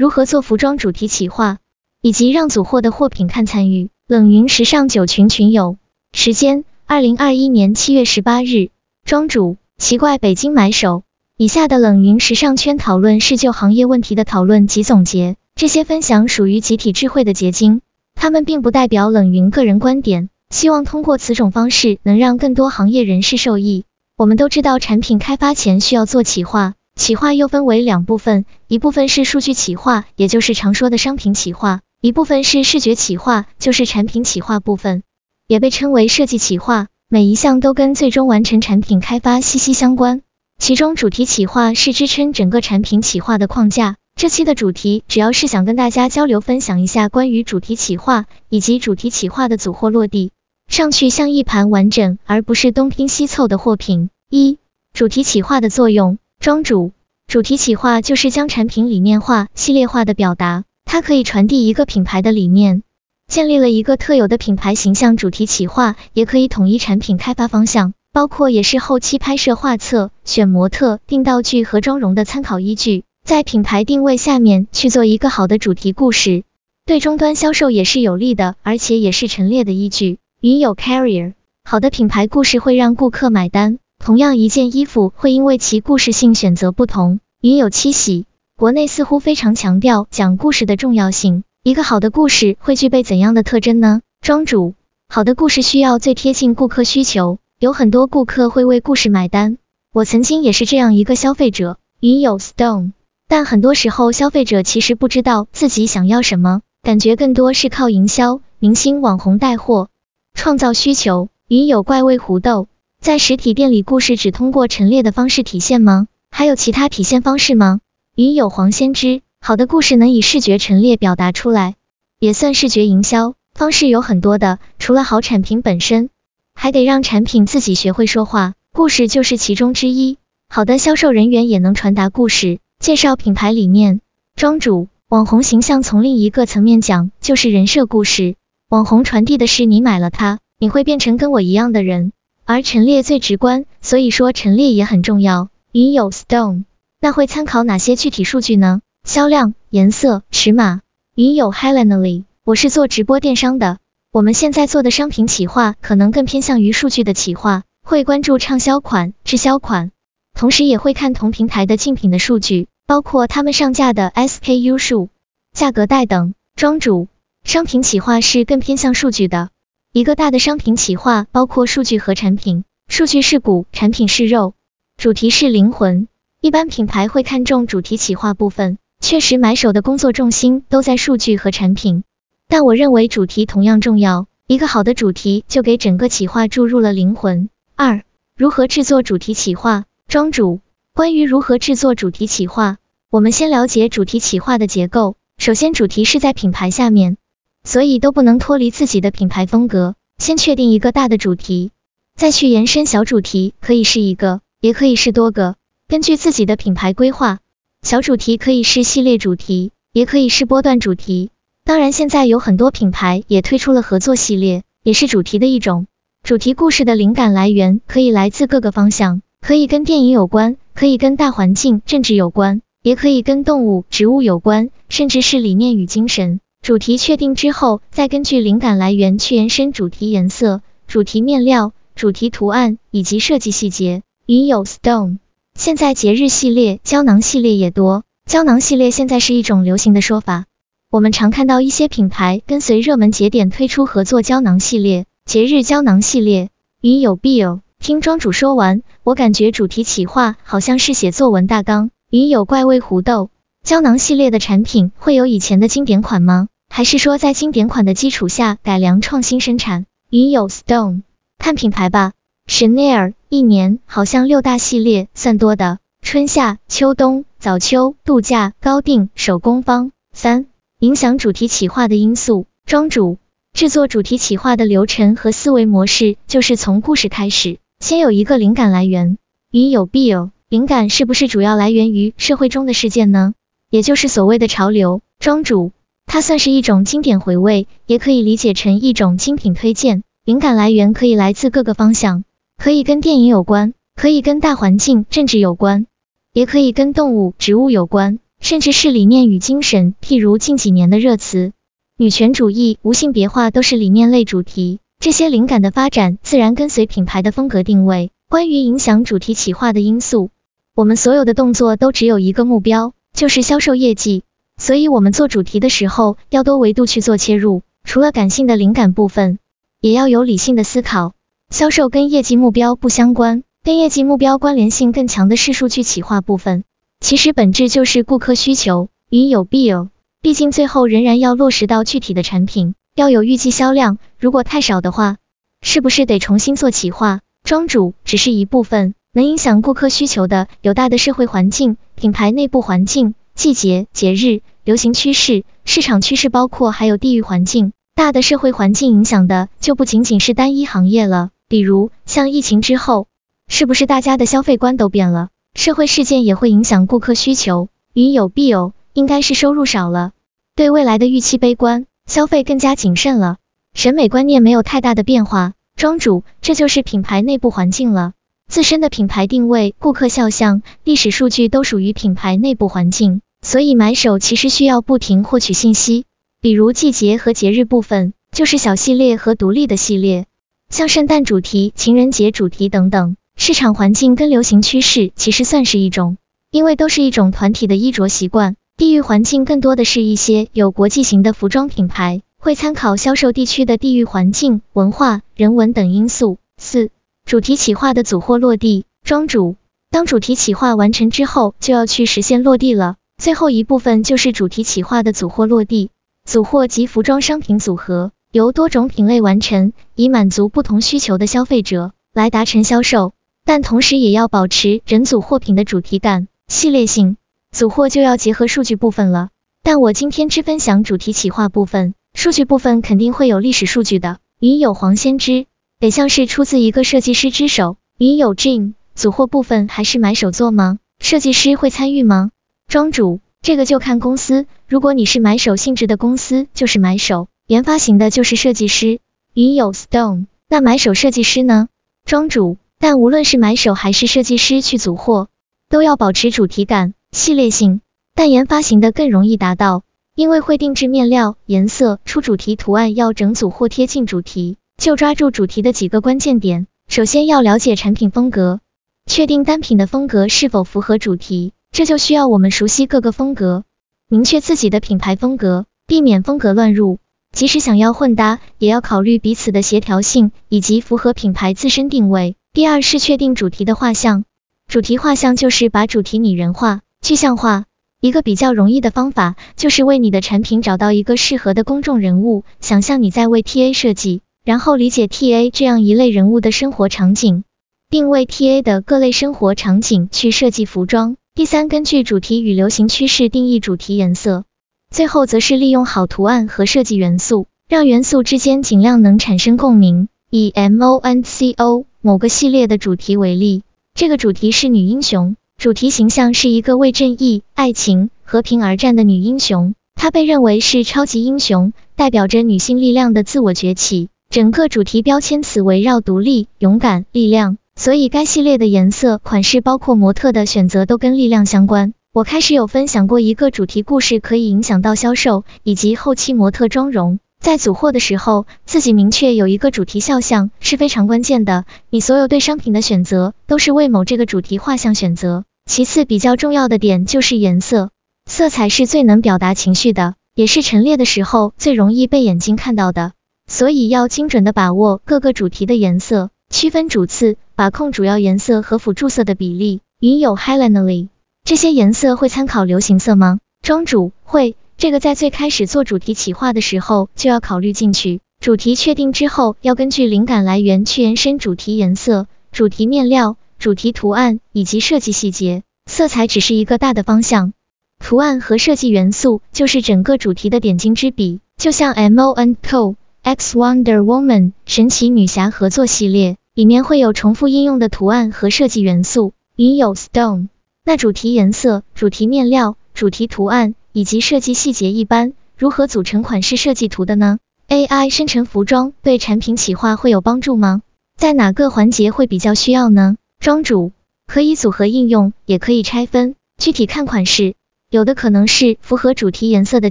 如何做服装主题企划，以及让组货的货品看参与。冷云时尚九群群友，时间二零二一年七月十八日。庄主奇怪北京买手。以下的冷云时尚圈讨论是就行业问题的讨论及总结，这些分享属于集体智慧的结晶，他们并不代表冷云个人观点。希望通过此种方式能让更多行业人士受益。我们都知道，产品开发前需要做企划，企划又分为两部分，一部分是数据企划，也就是常说的商品企划；一部分是视觉企划，就是产品企划部分，也被称为设计企划。每一项都跟最终完成产品开发息息相关。其中主题企划是支撑整个产品企划的框架。这期的主题主要是想跟大家交流分享一下关于主题企划以及主题企划的组货落地。上去像一盘完整而不是东拼西凑的货品。一、主题企划的作用。庄主，主题企划就是将产品理念化、系列化的表达，它可以传递一个品牌的理念，建立了一个特有的品牌形象。主题企划也可以统一产品开发方向，包括也是后期拍摄画册、选模特、定道具和妆容的参考依据。在品牌定位下面去做一个好的主题故事，对终端销售也是有利的，而且也是陈列的依据。云有 Carrier，好的品牌故事会让顾客买单。同样一件衣服会因为其故事性选择不同。云有七喜，国内似乎非常强调讲故事的重要性。一个好的故事会具备怎样的特征呢？庄主，好的故事需要最贴近顾客需求，有很多顾客会为故事买单。我曾经也是这样一个消费者。云友 Stone，但很多时候消费者其实不知道自己想要什么，感觉更多是靠营销、明星、网红带货。创造需求，云有怪味胡豆，在实体店里故事只通过陈列的方式体现吗？还有其他体现方式吗？云有黄先知，好的故事能以视觉陈列表达出来，也算视觉营销，方式有很多的，除了好产品本身，还得让产品自己学会说话，故事就是其中之一。好的销售人员也能传达故事，介绍品牌理念。庄主，网红形象从另一个层面讲，就是人设故事。网红传递的是你买了它，你会变成跟我一样的人，而陈列最直观，所以说陈列也很重要。云有 Stone，那会参考哪些具体数据呢？销量、颜色、尺码。云有 Helenly，我是做直播电商的，我们现在做的商品企划可能更偏向于数据的企划，会关注畅销款、滞销款，同时也会看同平台的竞品的数据，包括他们上架的 SKU 数、价格带等。庄主。商品企划是更偏向数据的，一个大的商品企划包括数据和产品，数据是骨，产品是肉，主题是灵魂。一般品牌会看重主题企划部分，确实买手的工作重心都在数据和产品，但我认为主题同样重要，一个好的主题就给整个企划注入了灵魂。二、如何制作主题企划？庄主，关于如何制作主题企划，我们先了解主题企划的结构。首先，主题是在品牌下面。所以都不能脱离自己的品牌风格，先确定一个大的主题，再去延伸小主题，可以是一个，也可以是多个，根据自己的品牌规划，小主题可以是系列主题，也可以是波段主题。当然，现在有很多品牌也推出了合作系列，也是主题的一种。主题故事的灵感来源可以来自各个方向，可以跟电影有关，可以跟大环境、政治有关，也可以跟动物、植物有关，甚至是理念与精神。主题确定之后，再根据灵感来源去延伸主题颜色、主题面料、主题图案以及设计细节。云有 Stone，现在节日系列、胶囊系列也多，胶囊系列现在是一种流行的说法。我们常看到一些品牌跟随热门节点推出合作胶囊系列、节日胶囊系列。云有 Bill，听庄主说完，我感觉主题企划好像是写作文大纲。云有怪味胡豆。胶囊系列的产品会有以前的经典款吗？还是说在经典款的基础下改良创新生产？云有 Stone，看品牌吧。Chanel 一年好像六大系列算多的，春夏秋冬早秋度假高定手工坊。三影响主题企划的因素，庄主制作主题企划的流程和思维模式就是从故事开始，先有一个灵感来源。云有 Bill，灵感是不是主要来源于社会中的事件呢？也就是所谓的潮流，庄主，它算是一种经典回味，也可以理解成一种精品推荐。灵感来源可以来自各个方向，可以跟电影有关，可以跟大环境、政治有关，也可以跟动物、植物有关。甚至是理念与精神。譬如近几年的热词，女权主义、无性别化都是理念类主题。这些灵感的发展，自然跟随品牌的风格定位。关于影响主题企划的因素，我们所有的动作都只有一个目标，就是销售业绩。所以，我们做主题的时候，要多维度去做切入。除了感性的灵感部分，也要有理性的思考。销售跟业绩目标不相关，跟业绩目标关联性更强的是数据企划部分。其实本质就是顾客需求，与有必有。毕竟最后仍然要落实到具体的产品，要有预计销量。如果太少的话，是不是得重新做企划？庄主只是一部分，能影响顾客需求的有大的社会环境、品牌内部环境、季节、节日。流行趋势、市场趋势，包括还有地域环境，大的社会环境影响的就不仅仅是单一行业了。比如像疫情之后，是不是大家的消费观都变了？社会事件也会影响顾客需求。云有必有，应该是收入少了，对未来的预期悲观，消费更加谨慎了。审美观念没有太大的变化。庄主，这就是品牌内部环境了。自身的品牌定位、顾客肖像、历史数据都属于品牌内部环境。所以买手其实需要不停获取信息，比如季节和节日部分，就是小系列和独立的系列，像圣诞主题、情人节主题等等。市场环境跟流行趋势其实算是一种，因为都是一种团体的衣着习惯。地域环境更多的是一些有国际型的服装品牌，会参考销售地区的地域环境、文化、人文等因素。四、主题企划的组货落地。庄主，当主题企划完成之后，就要去实现落地了。最后一部分就是主题企划的组货落地，组货及服装商品组合由多种品类完成，以满足不同需求的消费者来达成销售，但同时也要保持整组货品的主题感、系列性。组货就要结合数据部分了，但我今天只分享主题企划部分，数据部分肯定会有历史数据的。云有黄先知，得像是出自一个设计师之手。云有 Jim，组货部分还是买手做吗？设计师会参与吗？庄主，这个就看公司。如果你是买手性质的公司，就是买手；研发型的，就是设计师。云有 Stone，那买手设计师呢？庄主，但无论是买手还是设计师去组货，都要保持主题感、系列性。但研发型的更容易达到，因为会定制面料、颜色、出主题图案，要整组货贴近主题。就抓住主题的几个关键点，首先要了解产品风格，确定单品的风格是否符合主题。这就需要我们熟悉各个风格，明确自己的品牌风格，避免风格乱入。即使想要混搭，也要考虑彼此的协调性以及符合品牌自身定位。第二是确定主题的画像，主题画像就是把主题拟人化、具象化。一个比较容易的方法，就是为你的产品找到一个适合的公众人物，想象你在为 TA 设计，然后理解 TA 这样一类人物的生活场景，并为 TA 的各类生活场景去设计服装。第三，根据主题与流行趋势定义主题颜色。最后则是利用好图案和设计元素，让元素之间尽量能产生共鸣。以 MONCO 某个系列的主题为例，这个主题是女英雄，主题形象是一个为正义、爱情、和平而战的女英雄，她被认为是超级英雄，代表着女性力量的自我崛起。整个主题标签词围绕独立、勇敢、力量。所以该系列的颜色、款式，包括模特的选择，都跟力量相关。我开始有分享过一个主题故事，可以影响到销售以及后期模特妆容。在组货的时候，自己明确有一个主题肖像是非常关键的。你所有对商品的选择，都是为某这个主题画像选择。其次比较重要的点就是颜色，色彩是最能表达情绪的，也是陈列的时候最容易被眼睛看到的。所以要精准的把握各个主题的颜色。区分主次，把控主要颜色和辅助色的比例。云有 Helenly，这些颜色会参考流行色吗？庄主会，这个在最开始做主题企划的时候就要考虑进去。主题确定之后，要根据灵感来源去延伸主题颜色、主题面料、主题图案以及设计细节。色彩只是一个大的方向，图案和设计元素就是整个主题的点睛之笔。就像 MONCO X Wonder Woman 神奇女侠合作系列。里面会有重复应用的图案和设计元素。云有 Stone，那主题颜色、主题面料、主题图案以及设计细节一般如何组成款式设计图的呢？AI 生成服装对产品企划会有帮助吗？在哪个环节会比较需要呢？庄主可以组合应用，也可以拆分，具体看款式。有的可能是符合主题颜色的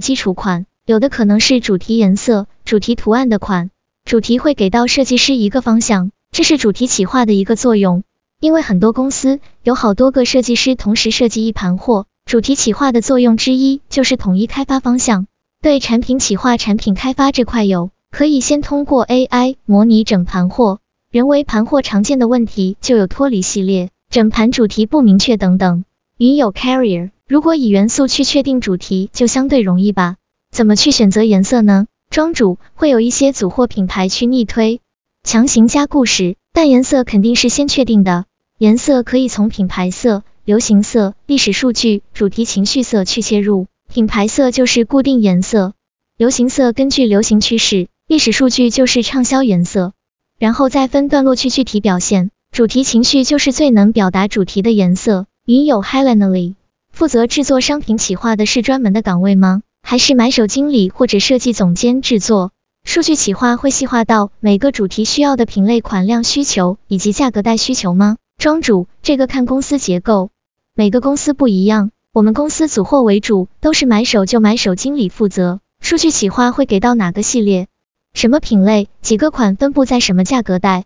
基础款，有的可能是主题颜色、主题图案的款。主题会给到设计师一个方向，这是主题企划的一个作用。因为很多公司有好多个设计师同时设计一盘货，主题企划的作用之一就是统一开发方向。对产品企划、产品开发这块有，可以先通过 AI 模拟整盘货。人为盘货常见的问题就有脱离系列、整盘主题不明确等等。云有 Carrier，如果以元素去确定主题，就相对容易吧？怎么去选择颜色呢？庄主会有一些组货品牌去逆推，强行加故事，但颜色肯定是先确定的。颜色可以从品牌色、流行色、历史数据、主题情绪色去切入。品牌色就是固定颜色，流行色根据流行趋势，历史数据就是畅销颜色。然后再分段落去具体表现。主题情绪就是最能表达主题的颜色。云友 Helenly 负责制作商品企划的是专门的岗位吗？还是买手经理或者设计总监制作？数据企划会细化到每个主题需要的品类、款量需求以及价格带需求吗？庄主，这个看公司结构，每个公司不一样。我们公司组货为主，都是买手就买手经理负责。数据企划会给到哪个系列？什么品类？几个款分布在什么价格带？